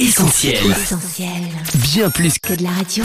Essentiel. Bien plus que que de la radio.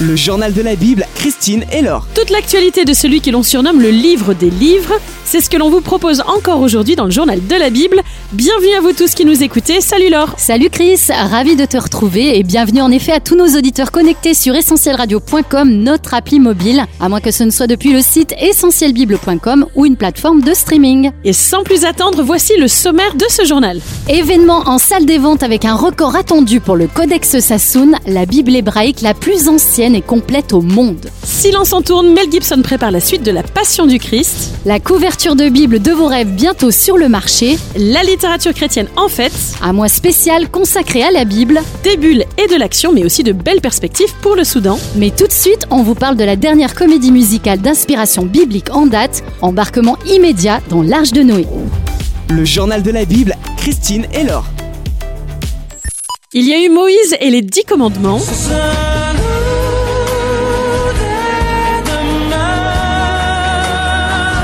Le journal de la Bible, Christine et Laure. Toute l'actualité de celui que l'on surnomme le livre des livres, c'est ce que l'on vous propose encore aujourd'hui dans le journal de la Bible. Bienvenue à vous tous qui nous écoutez. Salut Laure. Salut Chris, ravi de te retrouver et bienvenue en effet à tous nos auditeurs connectés sur essentielradio.com, notre appli mobile, à moins que ce ne soit depuis le site essentielbible.com ou une plateforme de streaming. Et sans plus attendre, voici le sommaire de ce journal. Événement en salle des ventes avec un record attendu pour le Codex Sassoon, la Bible hébraïque la plus ancienne et complète au monde. Silence en tourne, Mel Gibson prépare la suite de la Passion du Christ. La couverture de Bible de vos rêves bientôt sur le marché, La littérature chrétienne en fait, un mois spécial consacré à la Bible. des bulles et de l'action, mais aussi de belles perspectives pour le Soudan. Mais tout de suite, on vous parle de la dernière comédie musicale d'inspiration biblique en date, embarquement immédiat dans l'Arche de Noé. Le journal de la Bible, Christine et Laure. Il y a eu Moïse et les dix commandements.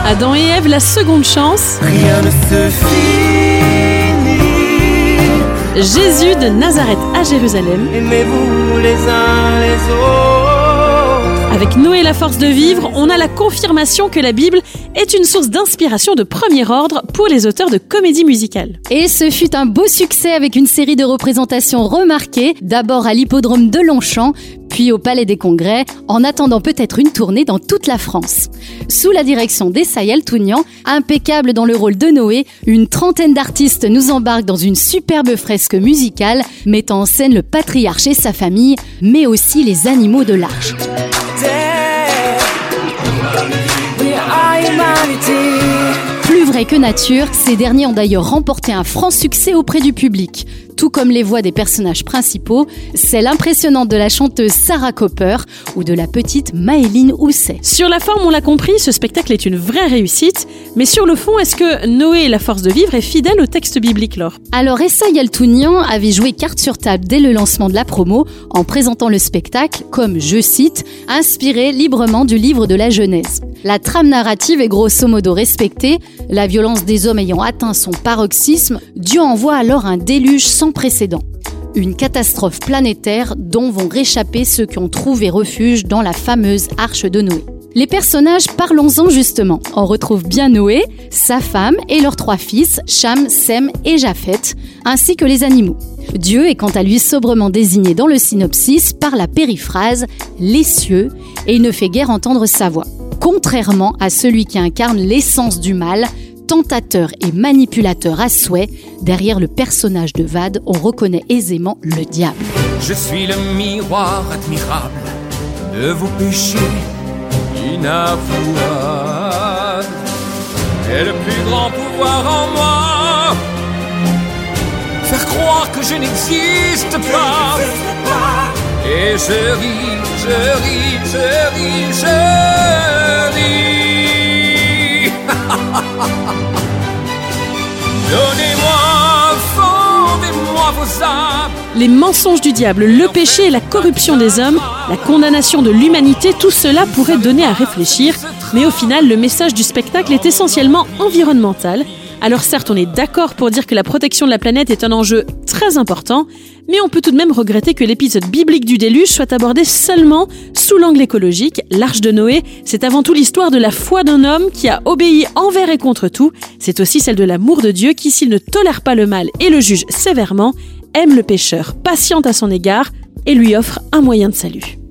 Adam et Ève, la seconde chance. rien ne se finit. Jésus de Nazareth à Jérusalem. Aimez-vous les uns les autres. Avec Noé la force de vivre, on a la confirmation que la Bible est une source d'inspiration de premier ordre pour les auteurs de comédies musicales. Et ce fut un beau succès avec une série de représentations remarquées, d'abord à l'hippodrome de Longchamp, puis au Palais des Congrès, en attendant peut-être une tournée dans toute la France. Sous la direction d'Essaïel Tounian, impeccable dans le rôle de Noé, une trentaine d'artistes nous embarquent dans une superbe fresque musicale mettant en scène le patriarche et sa famille, mais aussi les animaux de l'arche. Plus vrai que nature, ces derniers ont d'ailleurs remporté un franc succès auprès du public. Tout comme les voix des personnages principaux, celle impressionnante de la chanteuse Sarah Copper ou de la petite Maëline Housset. Sur la forme, on l'a compris, ce spectacle est une vraie réussite, mais sur le fond, est-ce que Noé la force de vivre est fidèle au texte biblique, Laure? Alors Essa Yaltounian avait joué carte sur table dès le lancement de la promo en présentant le spectacle comme, je cite, inspiré librement du livre de la Genèse. La trame narrative est grosso modo respectée, la violence des hommes ayant atteint son paroxysme, Dieu envoie alors un déluge sans précédent. Une catastrophe planétaire dont vont réchapper ceux qui ont trouvé refuge dans la fameuse arche de Noé. Les personnages, parlons-en justement. On retrouve bien Noé, sa femme et leurs trois fils, Cham, Sem et Japheth, ainsi que les animaux. Dieu est quant à lui sobrement désigné dans le synopsis par la périphrase les cieux et il ne fait guère entendre sa voix. Contrairement à celui qui incarne l'essence du mal, tentateur et manipulateur à souhait, derrière le personnage de Vade, on reconnaît aisément le diable. Je suis le miroir admirable de vos péchés inavouables. Et le plus grand pouvoir en moi, faire croire que je n'existe pas. Et je ris, je ris, je ris, je ris. Les mensonges du diable, le péché et la corruption des hommes, la condamnation de l'humanité, tout cela pourrait donner à réfléchir, mais au final, le message du spectacle est essentiellement environnemental. Alors certes, on est d'accord pour dire que la protection de la planète est un enjeu très important, mais on peut tout de même regretter que l'épisode biblique du déluge soit abordé seulement sous l'angle écologique. L'Arche de Noé, c'est avant tout l'histoire de la foi d'un homme qui a obéi envers et contre tout. C'est aussi celle de l'amour de Dieu qui, s'il ne tolère pas le mal et le juge sévèrement, aime le pécheur, patiente à son égard et lui offre un moyen de salut.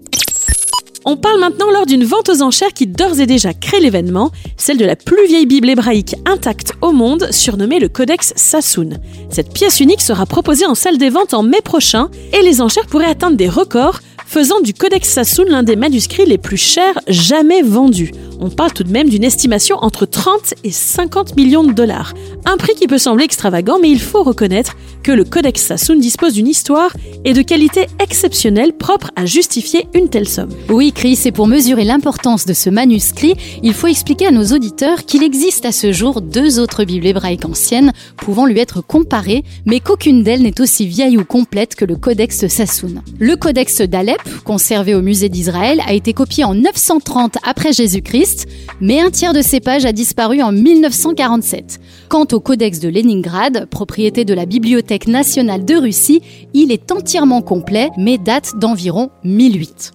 On parle maintenant lors d'une vente aux enchères qui d'ores et déjà crée l'événement, celle de la plus vieille Bible hébraïque intacte au monde, surnommée le Codex Sassoon. Cette pièce unique sera proposée en salle des ventes en mai prochain et les enchères pourraient atteindre des records, faisant du Codex Sassoon l'un des manuscrits les plus chers jamais vendus. On parle tout de même d'une estimation entre 30 et 50 millions de dollars. Un prix qui peut sembler extravagant, mais il faut reconnaître que le Codex Sassoon dispose d'une histoire et de qualités exceptionnelles propres à justifier une telle somme. Oui, Chris, et pour mesurer l'importance de ce manuscrit, il faut expliquer à nos auditeurs qu'il existe à ce jour deux autres Bibles hébraïques anciennes pouvant lui être comparées, mais qu'aucune d'elles n'est aussi vieille ou complète que le Codex Sassoon. Le Codex d'Alep, conservé au musée d'Israël, a été copié en 930 après Jésus-Christ mais un tiers de ces pages a disparu en 1947. Quant au Codex de Leningrad, propriété de la Bibliothèque nationale de Russie, il est entièrement complet, mais date d'environ 1008.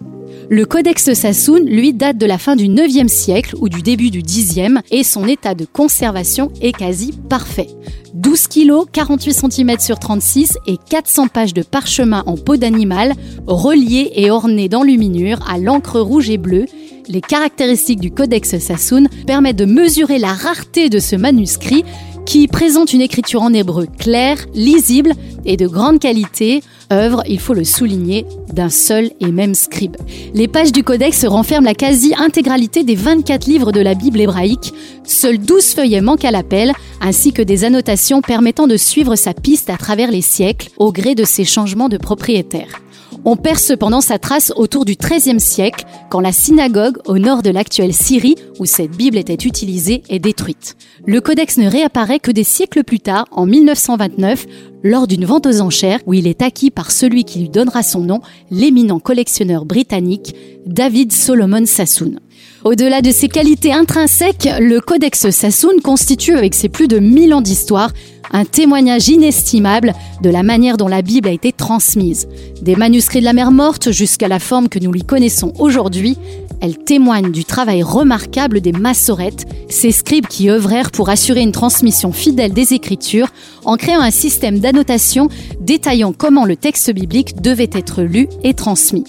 Le Codex Sassoon, lui, date de la fin du 9e siècle ou du début du 10e et son état de conservation est quasi parfait. 12 kg, 48 cm sur 36 et 400 pages de parchemin en peau d'animal, reliés et ornés d'enluminure à l'encre rouge et bleue. Les caractéristiques du Codex Sassoon permettent de mesurer la rareté de ce manuscrit qui présente une écriture en hébreu claire, lisible et de grande qualité, œuvre, il faut le souligner, d'un seul et même scribe. Les pages du codex renferment la quasi-intégralité des 24 livres de la Bible hébraïque. Seuls 12 feuillets manquent à l'appel, ainsi que des annotations permettant de suivre sa piste à travers les siècles, au gré de ses changements de propriétaire. On perd cependant sa trace autour du XIIIe siècle, quand la synagogue au nord de l'actuelle Syrie, où cette Bible était utilisée, est détruite. Le codex ne réapparaît que des siècles plus tard, en 1929, lors d'une vente aux enchères, où il est acquis par celui qui lui donnera son nom, l'éminent collectionneur britannique David Solomon Sassoon. Au-delà de ses qualités intrinsèques, le Codex Sassoon constitue, avec ses plus de 1000 ans d'histoire, un témoignage inestimable de la manière dont la Bible a été transmise. Des manuscrits de la mer morte jusqu'à la forme que nous lui connaissons aujourd'hui, elle témoigne du travail remarquable des massorettes, ces scribes qui œuvrèrent pour assurer une transmission fidèle des Écritures en créant un système d'annotation détaillant comment le texte biblique devait être lu et transmis.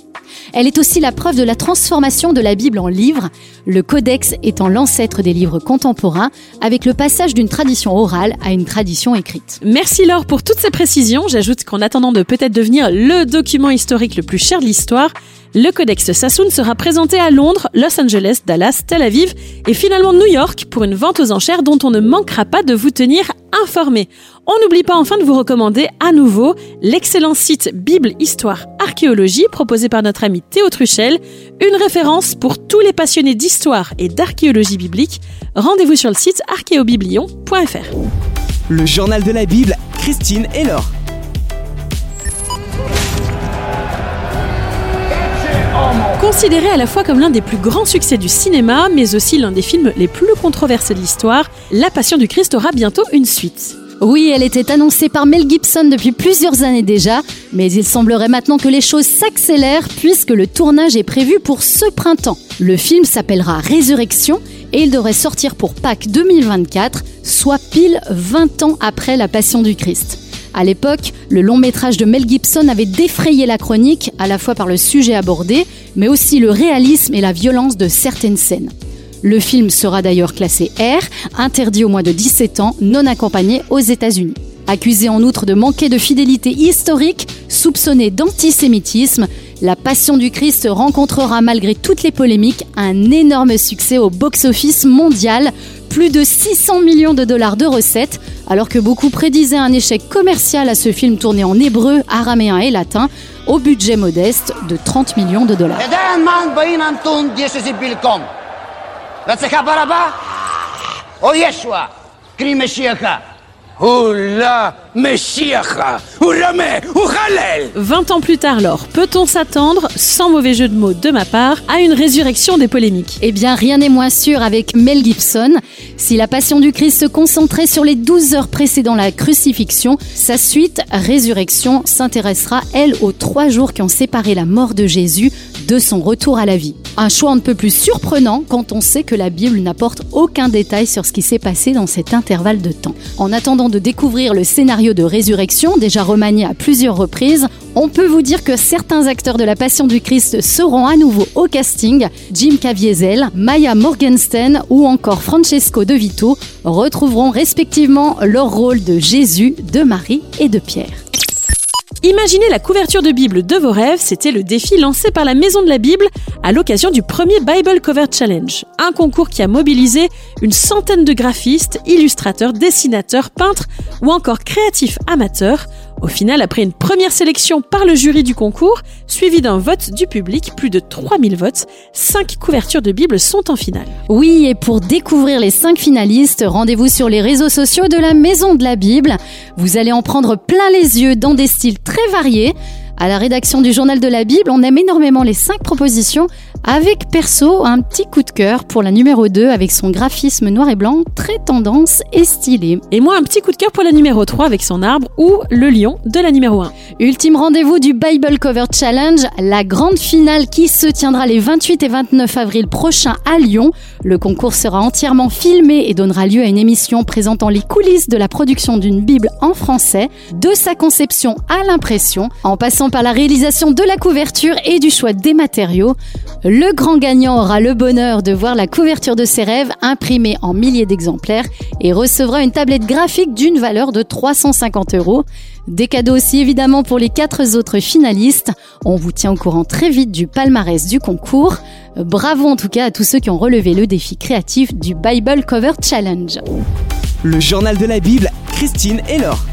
Elle est aussi la preuve de la transformation de la Bible en livre, le codex étant l'ancêtre des livres contemporains, avec le passage d'une tradition orale à une tradition écrite. Merci Laure pour toutes ces précisions. J'ajoute qu'en attendant de peut-être devenir le document historique le plus cher de l'histoire, le Codex Sassoon sera présenté à Londres, Los Angeles, Dallas, Tel Aviv et finalement New York pour une vente aux enchères dont on ne manquera pas de vous tenir informé. On n'oublie pas enfin de vous recommander à nouveau l'excellent site Bible, Histoire, Archéologie proposé par notre ami Théo Truchel, une référence pour tous les passionnés d'histoire et d'archéologie biblique. Rendez-vous sur le site archéobiblion.fr. Le journal de la Bible, Christine et Laure. Considéré à la fois comme l'un des plus grands succès du cinéma, mais aussi l'un des films les plus controversés de l'histoire, La Passion du Christ aura bientôt une suite. Oui, elle était annoncée par Mel Gibson depuis plusieurs années déjà, mais il semblerait maintenant que les choses s'accélèrent puisque le tournage est prévu pour ce printemps. Le film s'appellera Résurrection et il devrait sortir pour Pâques 2024, soit pile 20 ans après la Passion du Christ. À l'époque, le long métrage de Mel Gibson avait défrayé la chronique, à la fois par le sujet abordé, mais aussi le réalisme et la violence de certaines scènes. Le film sera d'ailleurs classé R, interdit au moins de 17 ans, non accompagné aux États-Unis. Accusé en outre de manquer de fidélité historique, soupçonné d'antisémitisme, La Passion du Christ rencontrera malgré toutes les polémiques un énorme succès au box-office mondial, plus de 600 millions de dollars de recettes, alors que beaucoup prédisaient un échec commercial à ce film tourné en hébreu, araméen et latin, au budget modeste de 30 millions de dollars. Oula, Meshiacha, Oulame, Ouchalel 20 ans plus tard, alors, peut-on s'attendre, sans mauvais jeu de mots de ma part, à une résurrection des polémiques? Eh bien, rien n'est moins sûr avec Mel Gibson. Si la Passion du Christ se concentrait sur les 12 heures précédant la crucifixion, sa suite, Résurrection, s'intéressera, elle, aux trois jours qui ont séparé la mort de Jésus de son retour à la vie. Un choix un peu plus surprenant quand on sait que la Bible n'apporte aucun détail sur ce qui s'est passé dans cet intervalle de temps. En attendant de découvrir le scénario de résurrection, déjà remanié à plusieurs reprises, on peut vous dire que certains acteurs de la Passion du Christ seront à nouveau au casting. Jim Caviezel, Maya Morgenstern ou encore Francesco De Vito retrouveront respectivement leur rôle de Jésus, de Marie et de Pierre. Imaginez la couverture de Bible de vos rêves, c'était le défi lancé par la Maison de la Bible à l'occasion du premier Bible Cover Challenge, un concours qui a mobilisé une centaine de graphistes, illustrateurs, dessinateurs, peintres ou encore créatifs amateurs au final, après une première sélection par le jury du concours, suivi d'un vote du public, plus de 3000 votes, 5 couvertures de Bible sont en finale. Oui, et pour découvrir les 5 finalistes, rendez-vous sur les réseaux sociaux de la Maison de la Bible. Vous allez en prendre plein les yeux dans des styles très variés. À la rédaction du Journal de la Bible, on aime énormément les 5 propositions Avec perso, un petit coup de cœur pour la numéro 2 avec son graphisme noir et blanc très tendance et stylé. Et moi, un petit coup de cœur pour la numéro 3 avec son arbre ou le lion de la numéro 1. Ultime rendez-vous du Bible Cover Challenge, la grande finale qui se tiendra les 28 et 29 avril prochains à Lyon. Le concours sera entièrement filmé et donnera lieu à une émission présentant les coulisses de la production d'une Bible en français, de sa conception à l'impression, en passant par la réalisation de la couverture et du choix des matériaux. Le grand gagnant aura le bonheur de voir la couverture de ses rêves imprimée en milliers d'exemplaires et recevra une tablette graphique d'une valeur de 350 euros. Des cadeaux aussi évidemment pour les quatre autres finalistes. On vous tient au courant très vite du palmarès du concours. Bravo en tout cas à tous ceux qui ont relevé le défi créatif du Bible Cover Challenge. Le journal de la Bible, Christine et Laure.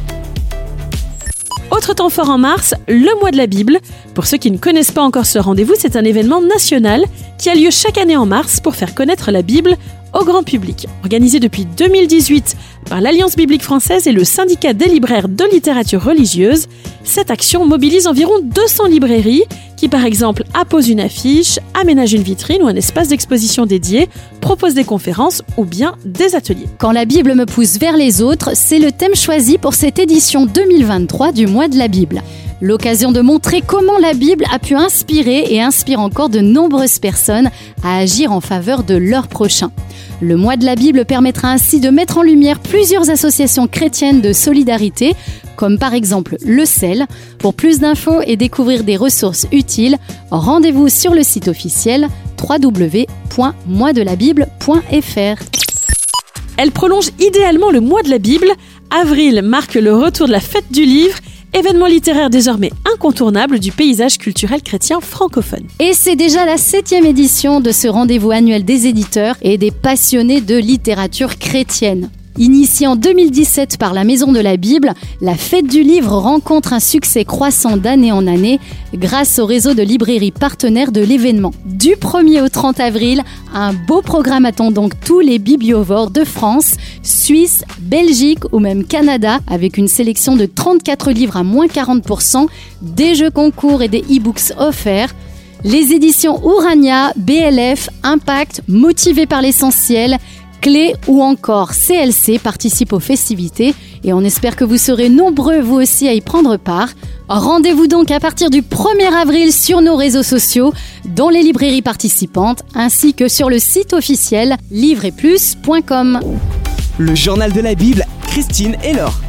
Autre temps fort en mars, le mois de la Bible. Pour ceux qui ne connaissent pas encore ce rendez-vous, c'est un événement national qui a lieu chaque année en mars pour faire connaître la Bible au grand public. Organisé depuis 2018 par l'Alliance biblique française et le syndicat des libraires de littérature religieuse, cette action mobilise environ 200 librairies qui par exemple apposent une affiche, aménagent une vitrine ou un espace d'exposition dédié, proposent des conférences ou bien des ateliers. Quand la Bible me pousse vers les autres, c'est le thème choisi pour cette édition 2023 du mois de la Bible. L'occasion de montrer comment la Bible a pu inspirer et inspire encore de nombreuses personnes à agir en faveur de leur prochain. Le mois de la Bible permettra ainsi de mettre en lumière plusieurs associations chrétiennes de solidarité, comme par exemple le sel. Pour plus d'infos et découvrir des ressources utiles, rendez-vous sur le site officiel www.moisdelabible.fr. Elle prolonge idéalement le mois de la Bible. Avril marque le retour de la fête du livre événement littéraire désormais incontournable du paysage culturel chrétien francophone. Et c'est déjà la septième édition de ce rendez-vous annuel des éditeurs et des passionnés de littérature chrétienne. Initiée en 2017 par la Maison de la Bible, la Fête du Livre rencontre un succès croissant d'année en année grâce au réseau de librairies partenaires de l'événement. Du 1er au 30 avril, un beau programme attend donc tous les bibliovores de France, Suisse, Belgique ou même Canada avec une sélection de 34 livres à moins 40%, des jeux concours et des e-books offerts. Les éditions Urania, BLF, Impact, Motivés par l'essentiel, Clé ou encore CLC participent aux festivités et on espère que vous serez nombreux vous aussi à y prendre part. Rendez-vous donc à partir du 1er avril sur nos réseaux sociaux, dans les librairies participantes, ainsi que sur le site officiel livreetplus.com. Le journal de la Bible, Christine et Laure.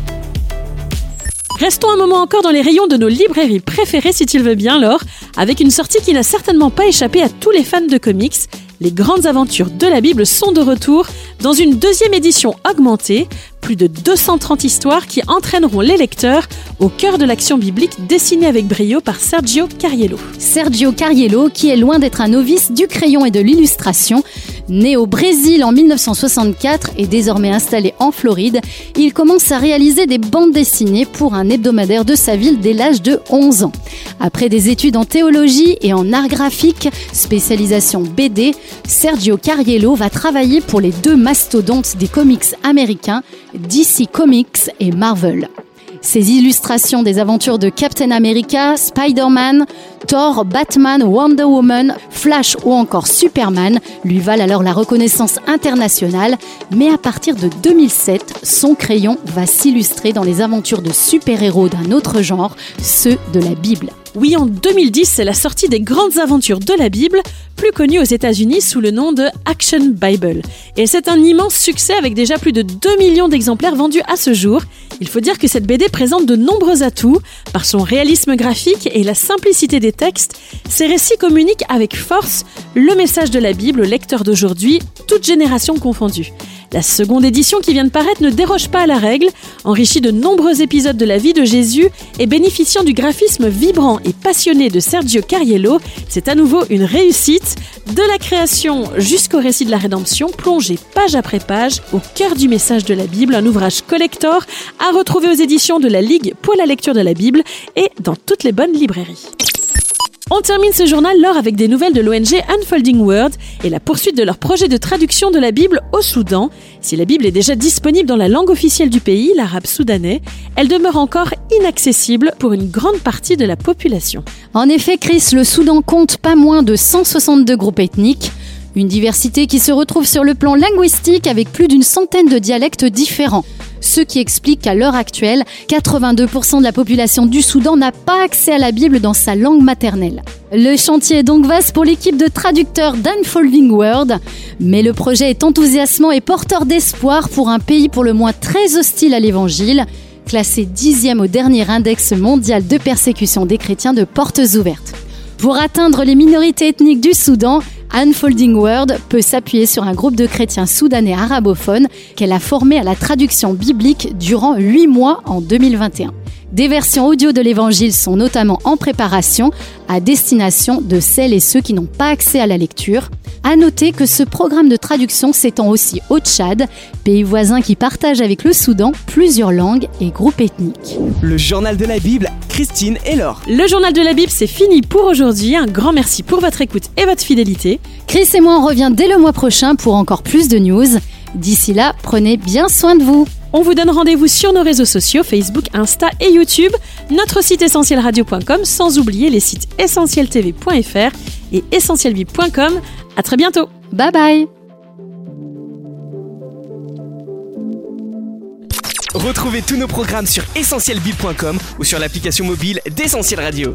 Restons un moment encore dans les rayons de nos librairies préférées, si tu le veux bien, Laure, avec une sortie qui n'a certainement pas échappé à tous les fans de comics. Les grandes aventures de la Bible sont de retour dans une deuxième édition augmentée, plus de 230 histoires qui entraîneront les lecteurs au cœur de l'action biblique dessinée avec brio par Sergio Cariello. Sergio Cariello, qui est loin d'être un novice du crayon et de l'illustration, né au Brésil en 1964 et désormais installé en Floride, il commence à réaliser des bandes dessinées pour un hebdomadaire de sa ville dès l'âge de 11 ans. Après des études en théologie et en art graphique, spécialisation BD, Sergio Cariello va travailler pour les deux mastodontes des comics américains, DC Comics et Marvel. Ses illustrations des aventures de Captain America, Spider-Man, Thor, Batman, Wonder Woman, Flash ou encore Superman lui valent alors la reconnaissance internationale, mais à partir de 2007, son crayon va s'illustrer dans les aventures de super-héros d'un autre genre, ceux de la Bible. Oui, en 2010, c'est la sortie des grandes aventures de la Bible, plus connue aux États-Unis sous le nom de Action Bible. Et c'est un immense succès avec déjà plus de 2 millions d'exemplaires vendus à ce jour. Il faut dire que cette BD présente de nombreux atouts. Par son réalisme graphique et la simplicité des textes, ces récits communiquent avec force le message de la Bible aux lecteurs d'aujourd'hui, toutes générations confondues. La seconde édition qui vient de paraître ne déroge pas à la règle, enrichie de nombreux épisodes de la vie de Jésus et bénéficiant du graphisme vibrant et passionné de Sergio Cariello, c'est à nouveau une réussite. De la création jusqu'au récit de la rédemption, plongé page après page au cœur du message de la Bible, un ouvrage collector à retrouver aux éditions de la Ligue pour la lecture de la Bible et dans toutes les bonnes librairies. On termine ce journal lors avec des nouvelles de l'ONG Unfolding World et la poursuite de leur projet de traduction de la Bible au Soudan. Si la Bible est déjà disponible dans la langue officielle du pays, l'arabe soudanais, elle demeure encore inaccessible pour une grande partie de la population. En effet, Chris, le Soudan compte pas moins de 162 groupes ethniques. Une diversité qui se retrouve sur le plan linguistique avec plus d'une centaine de dialectes différents ce qui explique qu'à l'heure actuelle, 82% de la population du Soudan n'a pas accès à la Bible dans sa langue maternelle. Le chantier est donc vaste pour l'équipe de traducteurs d'Unfolding World, mais le projet est enthousiasmant et porteur d'espoir pour un pays pour le moins très hostile à l'évangile, classé dixième au dernier index mondial de persécution des chrétiens de portes ouvertes. Pour atteindre les minorités ethniques du Soudan, Unfolding World peut s'appuyer sur un groupe de chrétiens soudanais arabophones qu'elle a formé à la traduction biblique durant huit mois en 2021. Des versions audio de l'évangile sont notamment en préparation à destination de celles et ceux qui n'ont pas accès à la lecture. À noter que ce programme de traduction s'étend aussi au Tchad, pays voisin qui partage avec le Soudan plusieurs langues et groupes ethniques. Le journal de la Bible, Christine et Laure. Le journal de la Bible, c'est fini pour aujourd'hui. Un grand merci pour votre écoute et votre fidélité. Chris et moi, on revient dès le mois prochain pour encore plus de news. D'ici là, prenez bien soin de vous. On vous donne rendez-vous sur nos réseaux sociaux, Facebook, Insta et YouTube, notre site essentielradio.com, sans oublier les sites essentieltv.fr et essentielvib.com. À très bientôt. Bye bye. Retrouvez tous nos programmes sur essentielbib.com ou sur l'application mobile d'Essentiel Radio.